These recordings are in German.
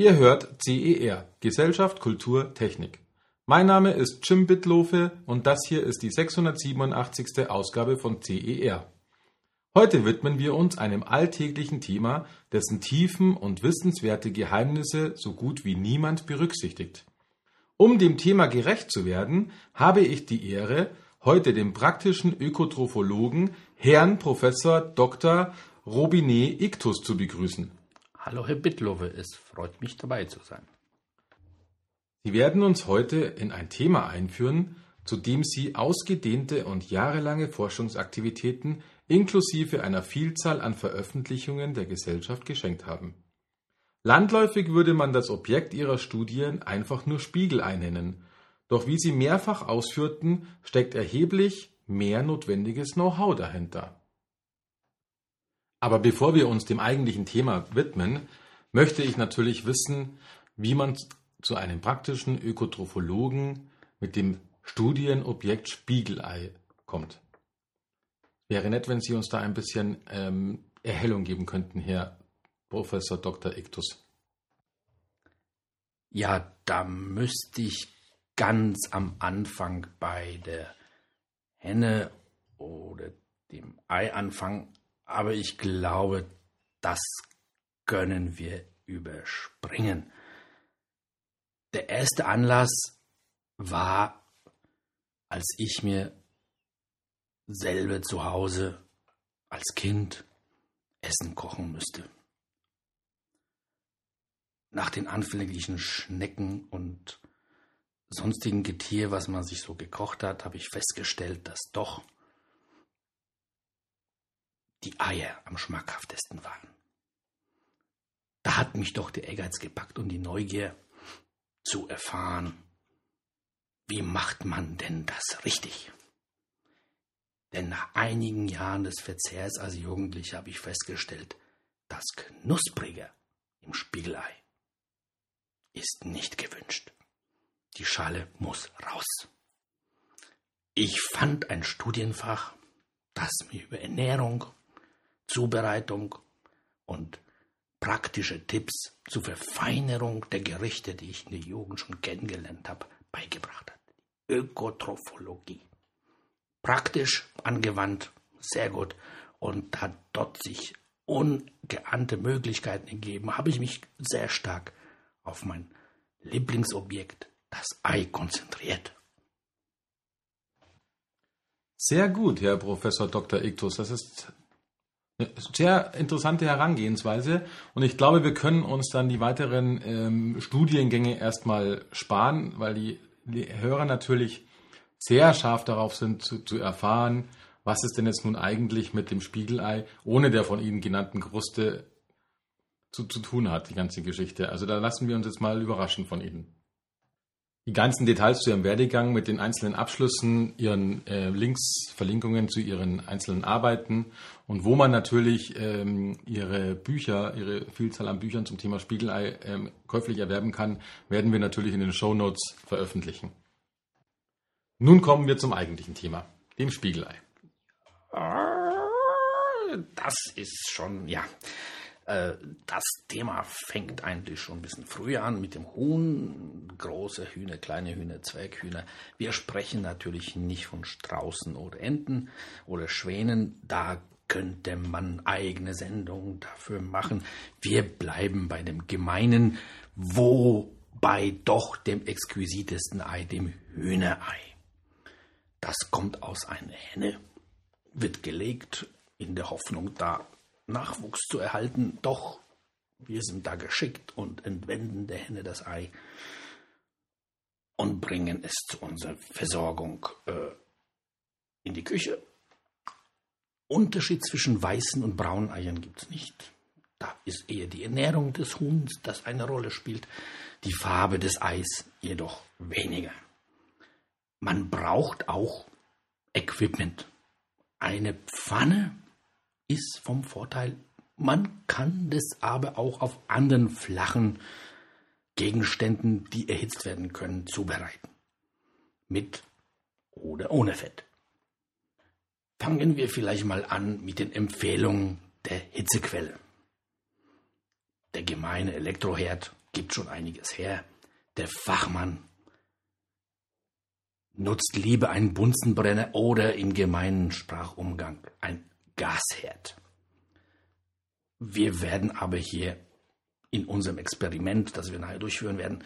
Ihr hört CER Gesellschaft, Kultur, Technik. Mein Name ist Jim Bitlofe und das hier ist die 687. Ausgabe von CER. Heute widmen wir uns einem alltäglichen Thema, dessen Tiefen und wissenswerte Geheimnisse so gut wie niemand berücksichtigt. Um dem Thema gerecht zu werden, habe ich die Ehre, heute den praktischen Ökotrophologen Herrn Professor Dr. Robinet Ictus zu begrüßen. Hallo Herr Bittlove, es freut mich dabei zu sein. Sie werden uns heute in ein Thema einführen, zu dem Sie ausgedehnte und jahrelange Forschungsaktivitäten inklusive einer Vielzahl an Veröffentlichungen der Gesellschaft geschenkt haben. Landläufig würde man das Objekt Ihrer Studien einfach nur Spiegelei nennen, doch wie Sie mehrfach ausführten, steckt erheblich mehr notwendiges Know-how dahinter. Aber bevor wir uns dem eigentlichen Thema widmen, möchte ich natürlich wissen, wie man zu einem praktischen Ökotrophologen mit dem Studienobjekt Spiegelei kommt. Wäre nett, wenn Sie uns da ein bisschen ähm, Erhellung geben könnten, Herr Professor Dr. Ictus. Ja, da müsste ich ganz am Anfang bei der Henne oder dem Ei anfangen, aber ich glaube, das können wir überspringen. Der erste Anlass war, als ich mir selber zu Hause als Kind Essen kochen müsste. Nach den anfänglichen Schnecken und sonstigen Getier, was man sich so gekocht hat, habe ich festgestellt, dass doch die Eier am schmackhaftesten waren. Da hat mich doch der Ehrgeiz gepackt und die Neugier zu erfahren, wie macht man denn das richtig? Denn nach einigen Jahren des Verzehrs als Jugendlicher habe ich festgestellt, das Knusprige im Spiegelei ist nicht gewünscht. Die Schale muss raus. Ich fand ein Studienfach, das mir über Ernährung, Zubereitung und praktische Tipps zur Verfeinerung der Gerichte, die ich in der Jugend schon kennengelernt habe, beigebracht hat. Ökotrophologie. Praktisch angewandt, sehr gut. Und hat dort sich ungeahnte Möglichkeiten ergeben, habe ich mich sehr stark auf mein Lieblingsobjekt, das Ei, konzentriert. Sehr gut, Herr Professor Dr. Ictus. Das ist sehr interessante Herangehensweise und ich glaube, wir können uns dann die weiteren ähm, Studiengänge erstmal sparen, weil die, die, Hörer natürlich sehr scharf darauf sind zu, zu, erfahren, was es denn jetzt nun eigentlich mit dem Spiegelei ohne der von Ihnen genannten Kruste zu, zu tun hat, die ganze Geschichte. Also da lassen wir uns jetzt mal überraschen von Ihnen die ganzen Details zu ihrem Werdegang mit den einzelnen Abschlüssen, ihren äh, Links, Verlinkungen zu ihren einzelnen Arbeiten und wo man natürlich ähm, ihre Bücher, ihre Vielzahl an Büchern zum Thema Spiegelei ähm, käuflich erwerben kann, werden wir natürlich in den Show Notes veröffentlichen. Nun kommen wir zum eigentlichen Thema, dem Spiegelei. Das ist schon, ja, äh, das Thema fängt eigentlich schon ein bisschen früher an mit dem Huhn, große Hühner, kleine Hühner, Zwerghühner. Wir sprechen natürlich nicht von Straußen oder Enten oder Schwänen. Da könnte man eigene Sendungen dafür machen. Wir bleiben bei dem Gemeinen, wobei doch dem exquisitesten Ei, dem Hühnerei. Das kommt aus einer Henne, wird gelegt in der Hoffnung, da Nachwuchs zu erhalten, doch wir sind da geschickt und entwenden der Henne das Ei und bringen es zu unserer Versorgung äh, in die Küche. Unterschied zwischen weißen und braunen Eiern gibt es nicht. Da ist eher die Ernährung des Huhns, das eine Rolle spielt, die Farbe des Eis jedoch weniger. Man braucht auch Equipment. Eine Pfanne ist vom Vorteil, man kann das aber auch auf anderen flachen Gegenständen, die erhitzt werden können, zubereiten. Mit oder ohne Fett. Fangen wir vielleicht mal an mit den Empfehlungen der Hitzequelle. Der gemeine Elektroherd gibt schon einiges her. Der Fachmann nutzt lieber einen Bunsenbrenner oder im gemeinen Sprachumgang ein Gasherd. Wir werden aber hier in unserem Experiment, das wir nachher durchführen werden,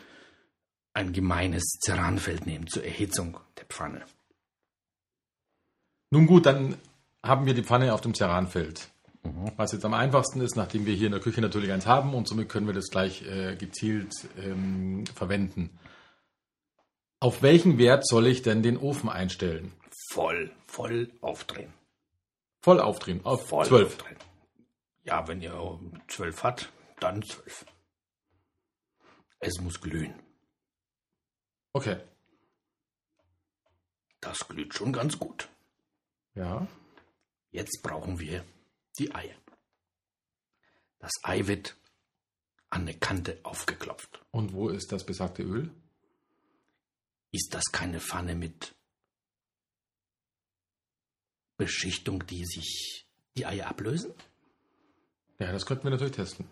ein gemeines Ceranfeld nehmen zur Erhitzung der Pfanne. Nun gut, dann haben wir die Pfanne auf dem Ceranfeld. Mhm. Was jetzt am einfachsten ist, nachdem wir hier in der Küche natürlich eins haben und somit können wir das gleich äh, gezielt ähm, verwenden. Auf welchen Wert soll ich denn den Ofen einstellen? Voll, voll aufdrehen. Voll aufdrehen, auf voll 12. Aufdrehen. Ja, wenn ihr 12 hat, dann 12. Es muss glühen. Okay. Das glüht schon ganz gut. Ja. Jetzt brauchen wir die Eier. Das Ei wird an der Kante aufgeklopft. Und wo ist das besagte Öl? Ist das keine Pfanne mit Beschichtung, die sich die Eier ablösen? Ja, das könnten wir natürlich testen.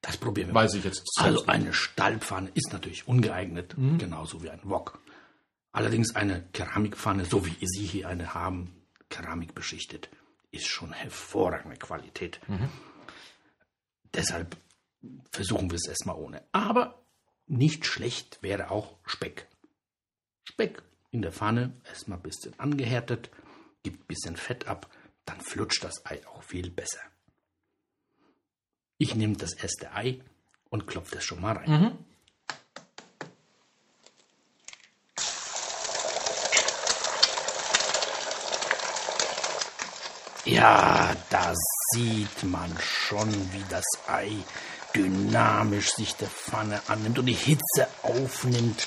Das probieren wir. Weiß mal. ich jetzt. Also eine Stallpfanne ist natürlich ungeeignet, mhm. genauso wie ein Wok. Allerdings eine Keramikpfanne, so wie Sie hier eine haben, Keramik beschichtet, ist schon hervorragende Qualität. Mhm. Deshalb versuchen wir es erstmal ohne. Aber nicht schlecht wäre auch Speck. Speck in der Pfanne, erstmal ein bisschen angehärtet, gibt ein bisschen Fett ab, dann flutscht das Ei auch viel besser. Ich nehme das erste Ei und klopfe das schon mal rein. Mhm. Ja, da sieht man schon, wie das Ei dynamisch sich der Pfanne annimmt und die Hitze aufnimmt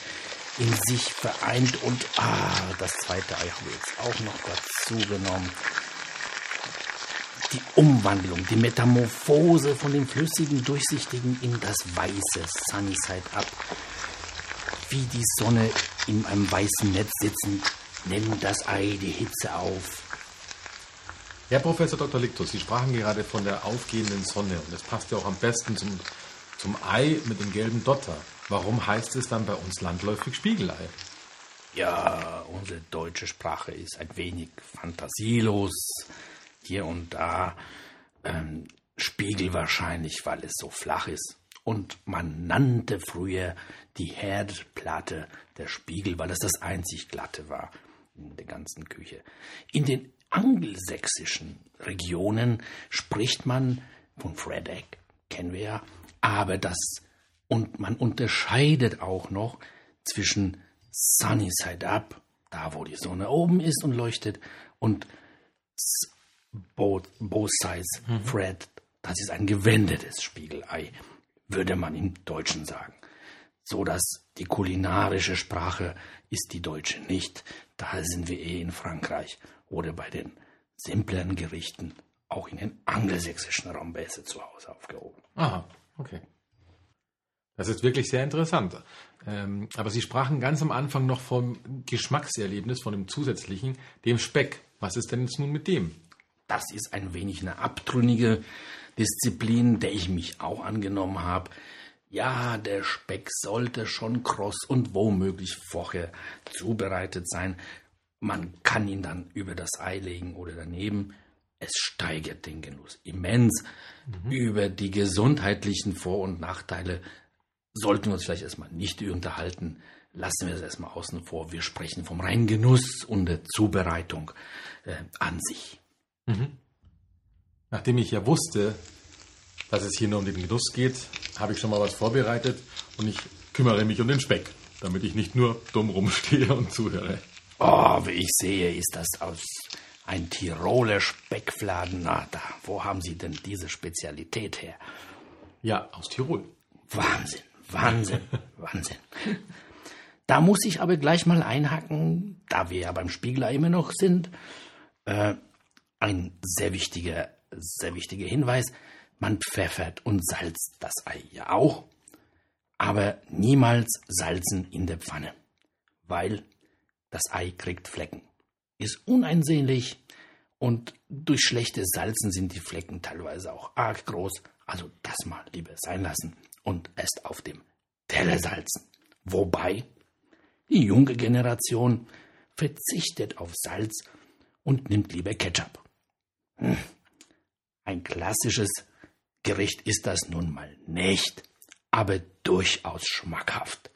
in sich vereint und ah, das zweite Ei habe ich jetzt auch noch dazu genommen. Die Umwandlung, die Metamorphose von dem flüssigen, durchsichtigen in das weiße Sunnyside Up. Wie die Sonne in einem weißen Netz sitzen, nimmt das Ei die Hitze auf. Herr Professor Dr. Lictus, Sie sprachen gerade von der aufgehenden Sonne und das passt ja auch am besten zum, zum Ei mit dem gelben Dotter. Warum heißt es dann bei uns landläufig Spiegelei? Ja, unsere deutsche Sprache ist ein wenig fantasielos. Hier und da ähm, Spiegel wahrscheinlich, weil es so flach ist. Und man nannte früher die Herdplatte der Spiegel, weil es das einzig glatte war in der ganzen Küche. In den angelsächsischen Regionen spricht man von Fredek, kennen wir ja, aber das und man unterscheidet auch noch zwischen Sunny Side Up, da wo die Sonne oben ist und leuchtet, und Both, both Sides mhm. Fred, das ist ein gewendetes Spiegelei, würde man im Deutschen sagen. So dass die kulinarische Sprache ist die deutsche nicht. Da sind wir eh in Frankreich oder bei den simpleren Gerichten auch in den angelsächsischen Raum besser zu Hause aufgehoben. Aha, okay. Das ist wirklich sehr interessant. Ähm, aber Sie sprachen ganz am Anfang noch vom Geschmackserlebnis, von dem zusätzlichen, dem Speck. Was ist denn jetzt nun mit dem? Das ist ein wenig eine abtrünnige Disziplin, der ich mich auch angenommen habe. Ja, der Speck sollte schon kross und womöglich vorher zubereitet sein. Man kann ihn dann über das Ei legen oder daneben. Es steigert den Genuss immens. Mhm. Über die gesundheitlichen Vor- und Nachteile sollten wir uns vielleicht erstmal nicht unterhalten. Lassen wir es erstmal außen vor. Wir sprechen vom reinen Genuss und der Zubereitung äh, an sich. Mhm. Nachdem ich ja wusste, dass es hier nur um den Genuss geht, habe ich schon mal was vorbereitet und ich kümmere mich um den Speck, damit ich nicht nur dumm rumstehe und zuhöre. Oh, wie ich sehe, ist das aus ein Tiroler Speckfladen. Na, da, wo haben Sie denn diese Spezialität her? Ja, aus Tirol. Wahnsinn. Wahnsinn, Wahnsinn. Da muss ich aber gleich mal einhaken, da wir ja beim Spiegler immer noch sind. Äh, ein sehr wichtiger, sehr wichtiger Hinweis. Man pfeffert und salzt das Ei ja auch, aber niemals salzen in der Pfanne, weil das Ei kriegt Flecken. Ist uneinsehnlich und durch schlechtes Salzen sind die Flecken teilweise auch arg groß. Also das mal lieber sein lassen und erst auf dem Teller salzen. Wobei die junge Generation verzichtet auf Salz und nimmt lieber Ketchup. Hm. Ein klassisches Gericht ist das nun mal nicht, aber durchaus schmackhaft.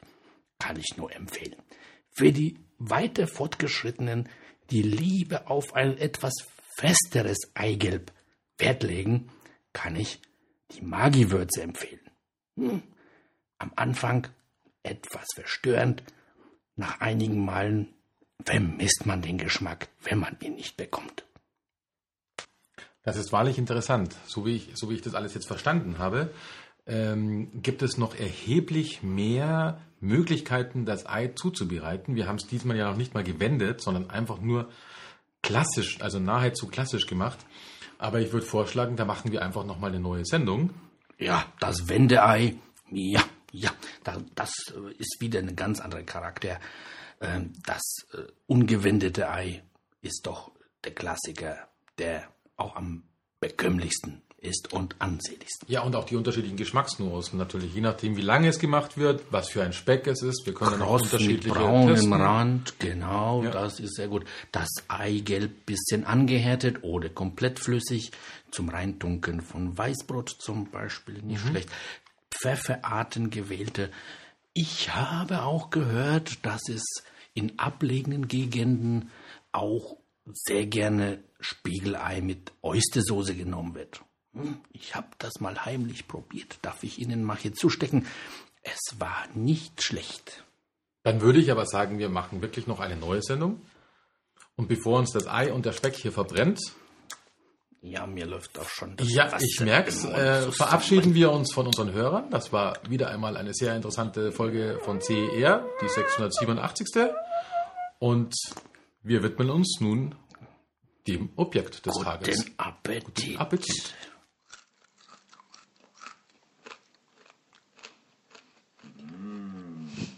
Kann ich nur empfehlen. Für die weiter fortgeschrittenen, die Liebe auf ein etwas festeres Eigelb Wert legen, kann ich die Magiwürze empfehlen. Am Anfang etwas verstörend, nach einigen Malen vermisst man den Geschmack, wenn man ihn nicht bekommt. Das ist wahrlich interessant. So wie ich, so wie ich das alles jetzt verstanden habe, ähm, gibt es noch erheblich mehr Möglichkeiten, das Ei zuzubereiten. Wir haben es diesmal ja noch nicht mal gewendet, sondern einfach nur klassisch, also nahezu klassisch gemacht. Aber ich würde vorschlagen, da machen wir einfach nochmal eine neue Sendung. Ja, das Wendeei, ja, ja, das ist wieder ein ganz anderer Charakter. Ähm, das äh, ungewendete Ei ist doch der Klassiker, der auch am bekömmlichsten ist und ansehnlichsten. Ja, und auch die unterschiedlichen Geschmacksnuancen natürlich, je nachdem, wie lange es gemacht wird, was für ein Speck es ist. Wir können Kross auch unterschiedliche mit braunem testen. Rand, genau, ja. das ist sehr gut. Das Eigelb bisschen angehärtet oder komplett flüssig, zum Reintunken von Weißbrot zum Beispiel, nicht mhm. schlecht. Pfefferarten gewählte. Ich habe auch gehört, dass es in ablegenen Gegenden auch sehr gerne Spiegelei mit Oystersoße genommen wird. Hm, ich habe das mal heimlich probiert. Darf ich Ihnen mal hier zustecken? Es war nicht schlecht. Dann würde ich aber sagen, wir machen wirklich noch eine neue Sendung. Und bevor uns das Ei und der Speck hier verbrennt. Ja, mir läuft auch schon das Ja, Wasser ich merke es. Äh, verabschieden wir uns von unseren Hörern. Das war wieder einmal eine sehr interessante Folge von CER, die 687. Und wir widmen uns nun dem Objekt des Guten Tages. Appetit. Guten Appetit.